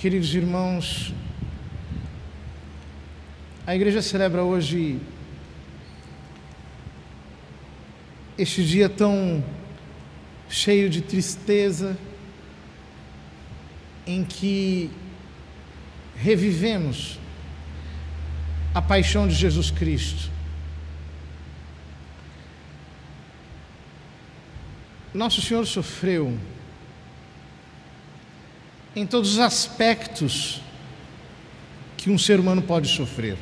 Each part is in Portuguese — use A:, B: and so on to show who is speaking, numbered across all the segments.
A: Queridos irmãos, a igreja celebra hoje este dia tão cheio de tristeza, em que revivemos a paixão de Jesus Cristo. Nosso Senhor sofreu em todos os aspectos que um ser humano pode sofrer.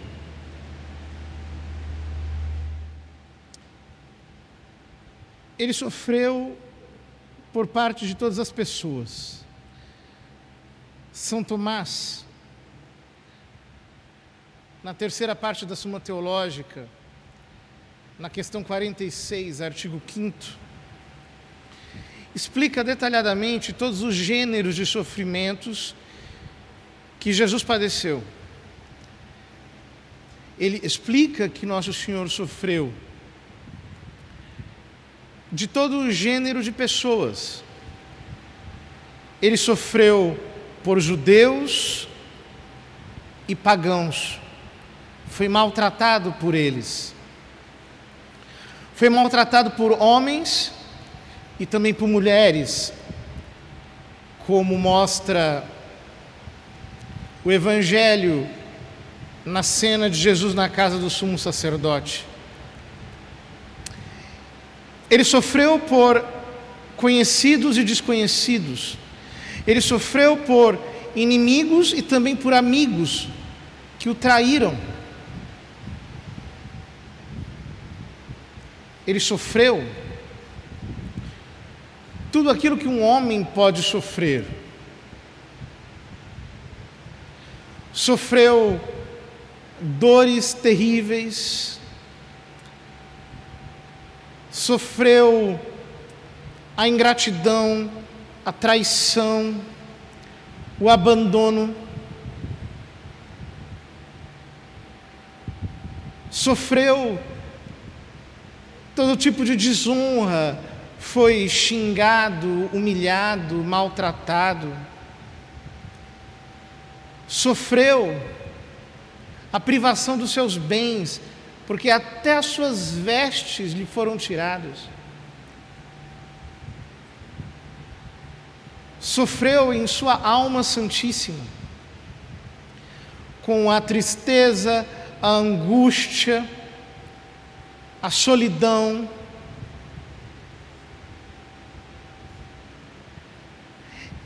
A: Ele sofreu por parte de todas as pessoas. São Tomás, na terceira parte da Suma Teológica, na questão 46, artigo 5 explica detalhadamente todos os gêneros de sofrimentos que Jesus padeceu. Ele explica que Nosso Senhor sofreu de todo o gênero de pessoas. Ele sofreu por judeus e pagãos. Foi maltratado por eles. Foi maltratado por homens e também por mulheres, como mostra o Evangelho na cena de Jesus na casa do sumo sacerdote. Ele sofreu por conhecidos e desconhecidos. Ele sofreu por inimigos e também por amigos que o traíram. Ele sofreu tudo aquilo que um homem pode sofrer. Sofreu dores terríveis, sofreu a ingratidão, a traição, o abandono, sofreu todo tipo de desonra, foi xingado, humilhado, maltratado, sofreu a privação dos seus bens, porque até as suas vestes lhe foram tiradas. Sofreu em sua alma santíssima, com a tristeza, a angústia, a solidão,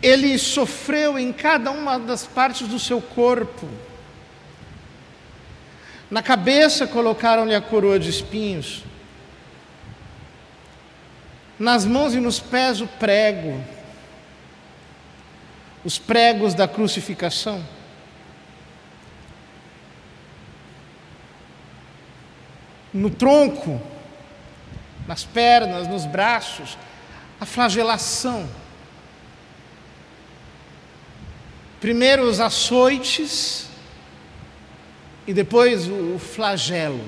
A: ele sofreu em cada uma das partes do seu corpo. Na cabeça colocaram-lhe a coroa de espinhos, nas mãos e nos pés o prego, os pregos da crucificação. No tronco, nas pernas, nos braços, a flagelação. Primeiro os açoites e depois o flagelo.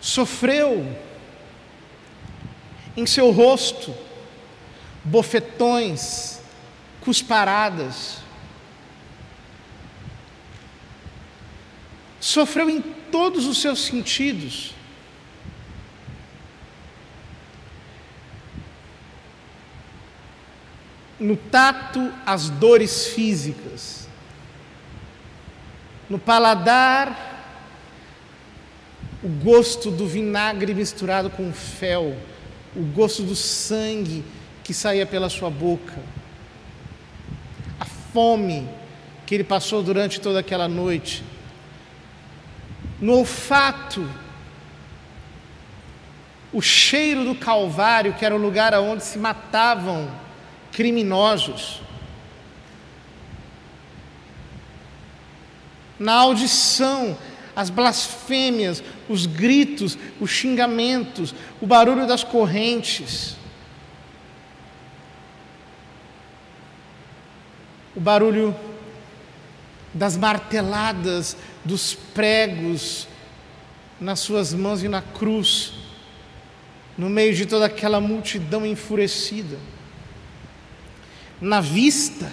A: Sofreu em seu rosto bofetões, cusparadas. Sofreu em todos os seus sentidos. No tato as dores físicas, no paladar o gosto do vinagre misturado com fel, o gosto do sangue que saía pela sua boca, a fome que ele passou durante toda aquela noite, no olfato, o cheiro do Calvário, que era o lugar onde se matavam criminosos. Na audição, as blasfêmias, os gritos, os xingamentos, o barulho das correntes, o barulho das marteladas dos pregos nas suas mãos e na cruz, no meio de toda aquela multidão enfurecida na vista.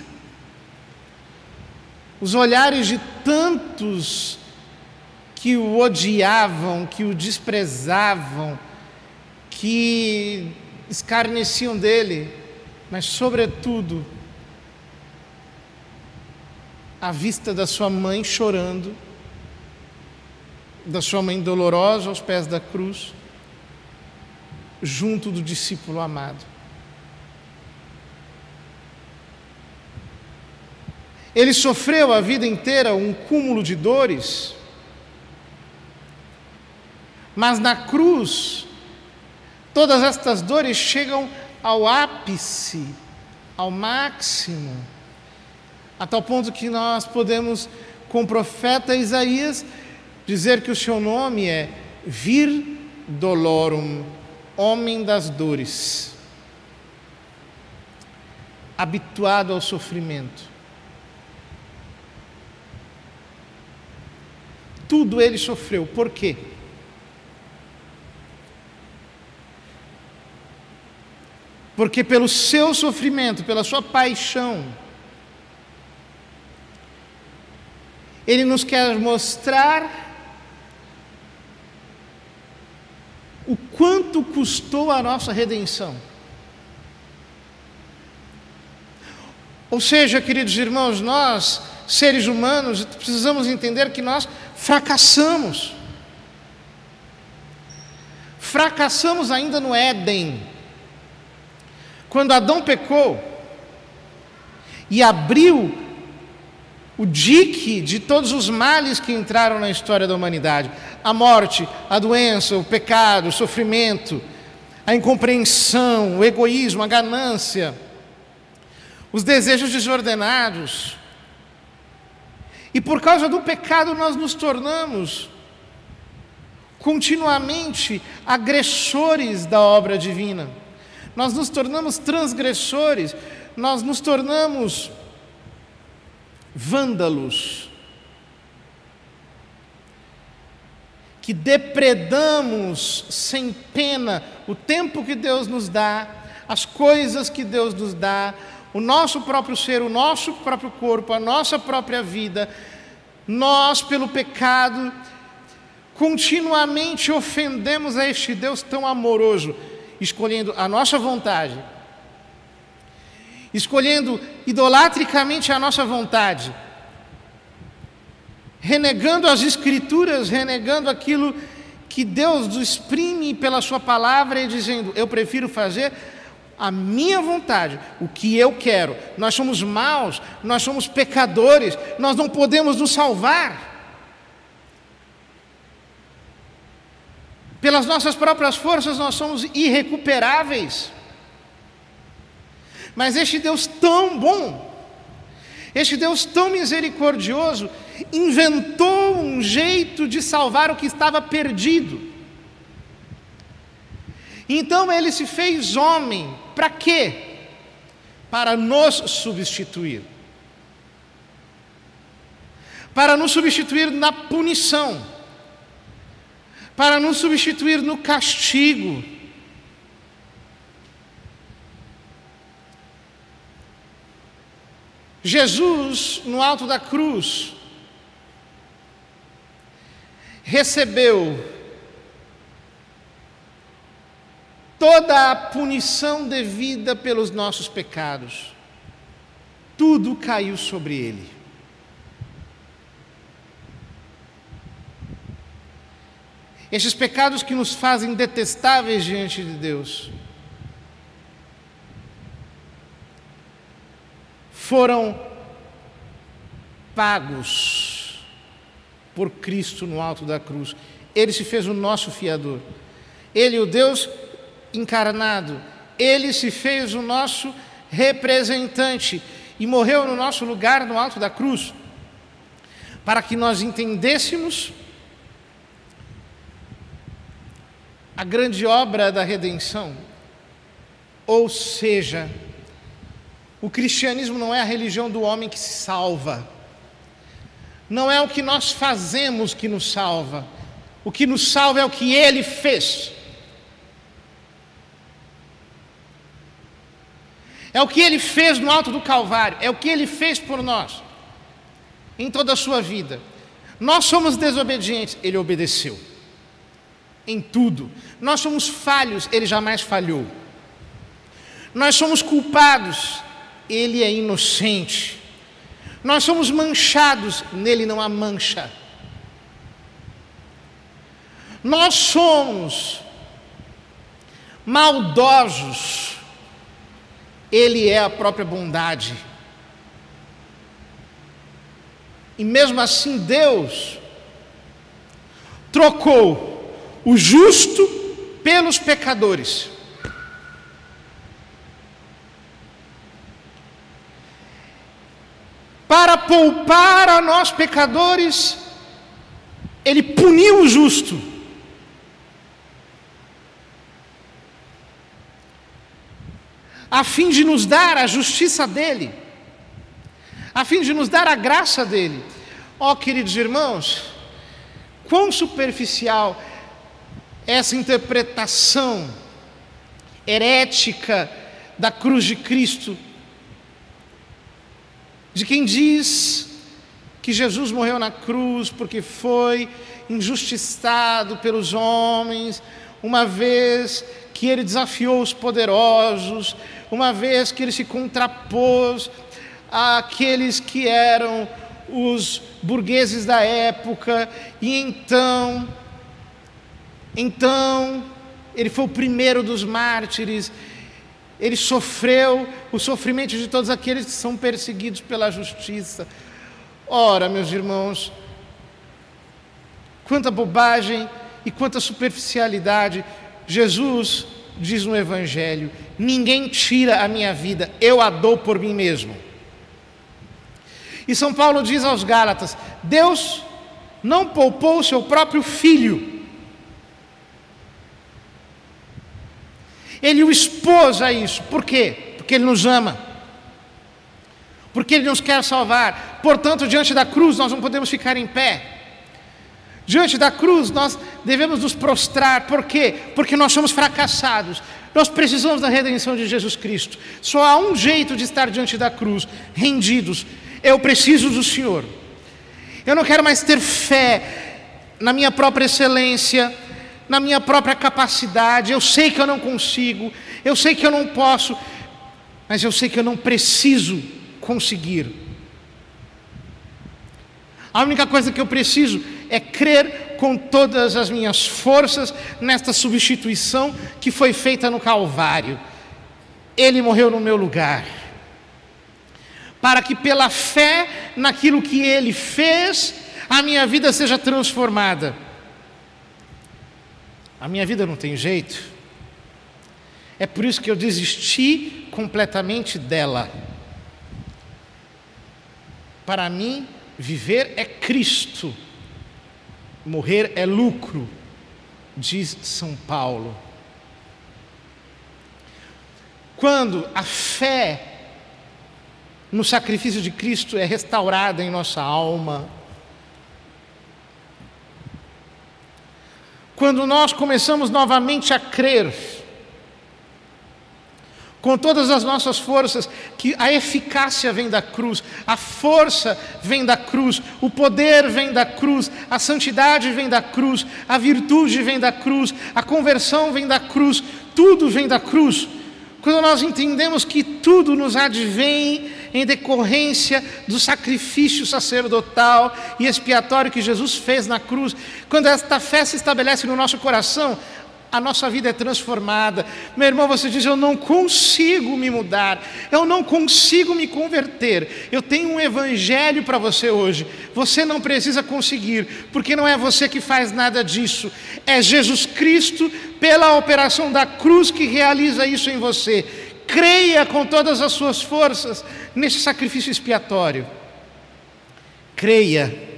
A: Os olhares de tantos que o odiavam, que o desprezavam, que escarneciam dele, mas, sobretudo, a vista da sua mãe chorando, da sua mãe dolorosa aos pés da cruz, junto do discípulo amado. Ele sofreu a vida inteira um cúmulo de dores, mas na cruz, todas estas dores chegam ao ápice, ao máximo, a tal ponto que nós podemos, com o profeta Isaías, dizer que o seu nome é Vir Dolorum, homem das dores, habituado ao sofrimento. Tudo ele sofreu, por quê? Porque pelo seu sofrimento, pela sua paixão, ele nos quer mostrar o quanto custou a nossa redenção. Ou seja, queridos irmãos, nós, seres humanos, precisamos entender que nós fracassamos. Fracassamos ainda no Éden. Quando Adão pecou e abriu o dique de todos os males que entraram na história da humanidade: a morte, a doença, o pecado, o sofrimento, a incompreensão, o egoísmo, a ganância, os desejos desordenados. E por causa do pecado nós nos tornamos continuamente agressores da obra divina. Nós nos tornamos transgressores, nós nos tornamos vândalos, que depredamos sem pena o tempo que Deus nos dá, as coisas que Deus nos dá, o nosso próprio ser, o nosso próprio corpo, a nossa própria vida, nós, pelo pecado, continuamente ofendemos a este Deus tão amoroso escolhendo a nossa vontade, escolhendo idolatricamente a nossa vontade, renegando as Escrituras, renegando aquilo que Deus exprime pela Sua palavra e dizendo: Eu prefiro fazer a minha vontade, o que eu quero. Nós somos maus, nós somos pecadores, nós não podemos nos salvar. Pelas nossas próprias forças nós somos irrecuperáveis. Mas este Deus tão bom, este Deus tão misericordioso, inventou um jeito de salvar o que estava perdido. Então ele se fez homem, para quê? Para nos substituir. Para nos substituir na punição para nos substituir no castigo. Jesus, no alto da cruz, recebeu toda a punição devida pelos nossos pecados. Tudo caiu sobre ele. esses pecados que nos fazem detestáveis diante de Deus, foram pagos por Cristo no alto da cruz. Ele se fez o nosso fiador. Ele, o Deus encarnado, ele se fez o nosso representante e morreu no nosso lugar no alto da cruz, para que nós entendêssemos a grande obra da redenção. Ou seja, o cristianismo não é a religião do homem que se salva. Não é o que nós fazemos que nos salva. O que nos salva é o que ele fez. É o que ele fez no alto do Calvário, é o que ele fez por nós em toda a sua vida. Nós somos desobedientes, ele obedeceu em tudo. Nós somos falhos, ele jamais falhou. Nós somos culpados, ele é inocente. Nós somos manchados, nele não há mancha. Nós somos maldosos, ele é a própria bondade. E mesmo assim, Deus trocou o justo pelos pecadores. Para poupar a nós pecadores, Ele puniu o justo. A fim de nos dar a justiça dele a fim de nos dar a graça dele. Ó oh, queridos irmãos, quão superficial essa interpretação herética da cruz de Cristo, de quem diz que Jesus morreu na cruz porque foi injustiçado pelos homens, uma vez que ele desafiou os poderosos, uma vez que ele se contrapôs àqueles que eram os burgueses da época, e então, então, ele foi o primeiro dos mártires, ele sofreu o sofrimento de todos aqueles que são perseguidos pela justiça. Ora, meus irmãos, quanta bobagem e quanta superficialidade. Jesus diz no Evangelho: ninguém tira a minha vida, eu a dou por mim mesmo. E São Paulo diz aos Gálatas: Deus não poupou o seu próprio filho. Ele o expôs a isso. Por quê? Porque ele nos ama. Porque ele nos quer salvar. Portanto, diante da cruz, nós não podemos ficar em pé. Diante da cruz, nós devemos nos prostrar. Por quê? Porque nós somos fracassados. Nós precisamos da redenção de Jesus Cristo. Só há um jeito de estar diante da cruz, rendidos, eu preciso do Senhor. Eu não quero mais ter fé na minha própria excelência, na minha própria capacidade. Eu sei que eu não consigo, eu sei que eu não posso, mas eu sei que eu não preciso conseguir. A única coisa que eu preciso é crer com todas as minhas forças nesta substituição que foi feita no Calvário. Ele morreu no meu lugar para que pela fé naquilo que Ele fez, a minha vida seja transformada. A minha vida não tem jeito. É por isso que eu desisti completamente dela. Para mim, viver é Cristo, morrer é lucro, diz São Paulo. Quando a fé no sacrifício de Cristo é restaurada em nossa alma. Quando nós começamos novamente a crer, com todas as nossas forças, que a eficácia vem da cruz, a força vem da cruz, o poder vem da cruz, a santidade vem da cruz, a virtude vem da cruz, a conversão vem da cruz, tudo vem da cruz. Quando nós entendemos que tudo nos advém em decorrência do sacrifício sacerdotal e expiatório que Jesus fez na cruz, quando esta fé se estabelece no nosso coração, a nossa vida é transformada. Meu irmão, você diz: Eu não consigo me mudar, eu não consigo me converter. Eu tenho um evangelho para você hoje. Você não precisa conseguir, porque não é você que faz nada disso, é Jesus Cristo, pela operação da cruz, que realiza isso em você. Creia com todas as suas forças nesse sacrifício expiatório. Creia.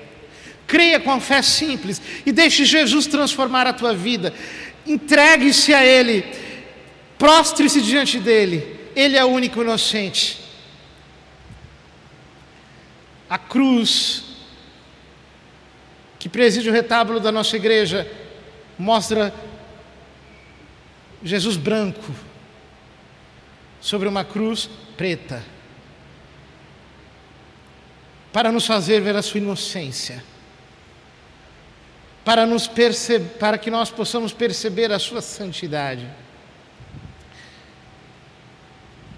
A: Creia com a fé simples e deixe Jesus transformar a tua vida. Entregue-se a Ele. Prostre-se diante dele. Ele é o único inocente. A cruz que preside o retábulo da nossa igreja mostra Jesus branco sobre uma cruz preta, para nos fazer ver a sua inocência, para, nos para que nós possamos perceber a sua santidade.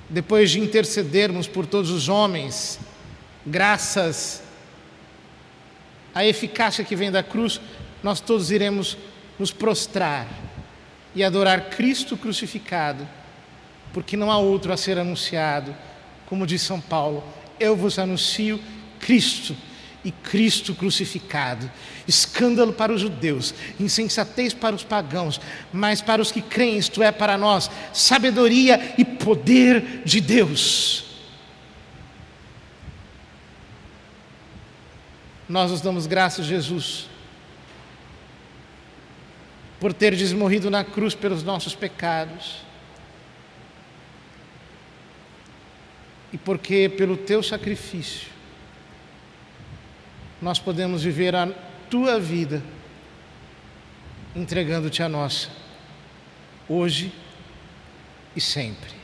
A: Depois de intercedermos por todos os homens, graças à eficácia que vem da cruz, nós todos iremos nos prostrar e adorar Cristo crucificado, porque não há outro a ser anunciado. Como diz São Paulo, eu vos anuncio Cristo e Cristo crucificado. Escândalo para os judeus, insensatez para os pagãos, mas para os que creem, isto é, para nós, sabedoria e poder de Deus. Nós nos damos graças, Jesus, por ter desmorrido na cruz pelos nossos pecados. E porque pelo teu sacrifício nós podemos viver a tua vida entregando-te a nossa, hoje e sempre.